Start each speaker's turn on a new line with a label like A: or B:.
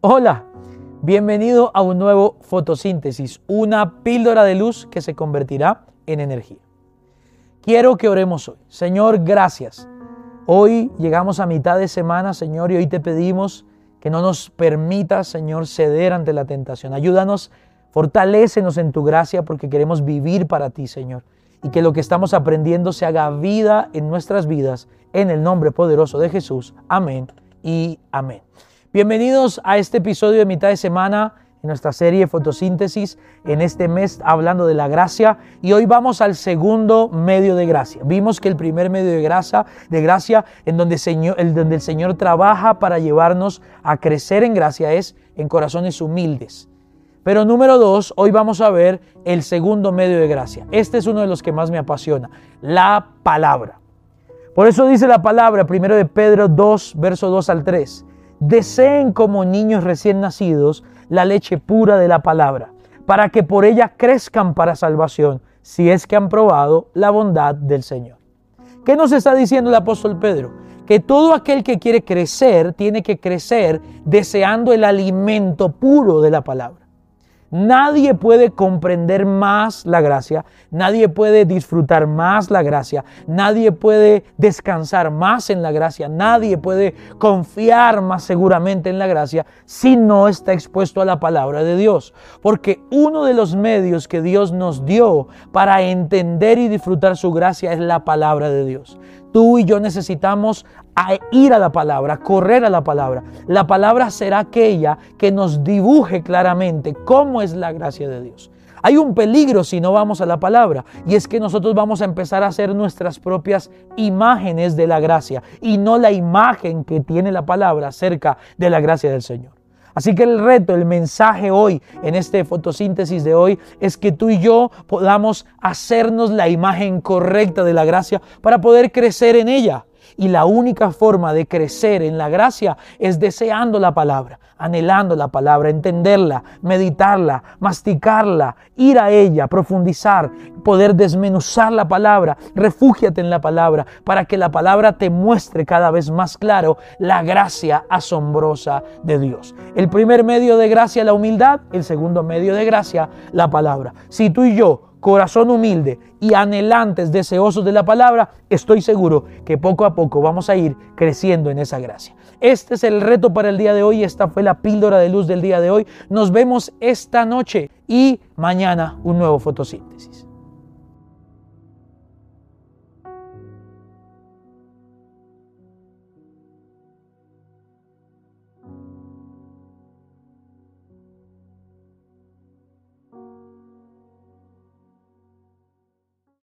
A: Hola, bienvenido a un nuevo fotosíntesis, una píldora de luz que se convertirá en energía. Quiero que oremos hoy. Señor, gracias. Hoy llegamos a mitad de semana, Señor, y hoy te pedimos que no nos permitas, Señor, ceder ante la tentación. Ayúdanos, fortalécenos en tu gracia porque queremos vivir para ti, Señor. Y que lo que estamos aprendiendo se haga vida en nuestras vidas, en el nombre poderoso de Jesús. Amén y amén. Bienvenidos a este episodio de mitad de semana en nuestra serie Fotosíntesis, en este mes hablando de la gracia y hoy vamos al segundo medio de gracia. Vimos que el primer medio de gracia, de gracia en donde, el, donde el Señor trabaja para llevarnos a crecer en gracia es en corazones humildes. Pero número dos, hoy vamos a ver el segundo medio de gracia. Este es uno de los que más me apasiona, la palabra. Por eso dice la palabra, primero de Pedro 2, verso 2 al 3 deseen como niños recién nacidos la leche pura de la palabra, para que por ella crezcan para salvación, si es que han probado la bondad del Señor. ¿Qué nos está diciendo el apóstol Pedro? Que todo aquel que quiere crecer tiene que crecer deseando el alimento puro de la palabra. Nadie puede comprender más la gracia, nadie puede disfrutar más la gracia, nadie puede descansar más en la gracia, nadie puede confiar más seguramente en la gracia si no está expuesto a la palabra de Dios. Porque uno de los medios que Dios nos dio para entender y disfrutar su gracia es la palabra de Dios. Tú y yo necesitamos ir a la palabra, correr a la palabra. La palabra será aquella que nos dibuje claramente cómo es la gracia de Dios. Hay un peligro si no vamos a la palabra y es que nosotros vamos a empezar a hacer nuestras propias imágenes de la gracia y no la imagen que tiene la palabra acerca de la gracia del Señor. Así que el reto, el mensaje hoy, en este fotosíntesis de hoy, es que tú y yo podamos hacernos la imagen correcta de la gracia para poder crecer en ella. Y la única forma de crecer en la gracia es deseando la palabra, anhelando la palabra, entenderla, meditarla, masticarla, ir a ella, profundizar, poder desmenuzar la palabra. Refúgiate en la palabra para que la palabra te muestre cada vez más claro la gracia asombrosa de Dios. El primer medio de gracia, la humildad. El segundo medio de gracia, la palabra. Si tú y yo corazón humilde y anhelantes, deseosos de la palabra, estoy seguro que poco a poco vamos a ir creciendo en esa gracia. Este es el reto para el día de hoy, esta fue la píldora de luz del día de hoy. Nos vemos esta noche y mañana un nuevo fotosíntesis.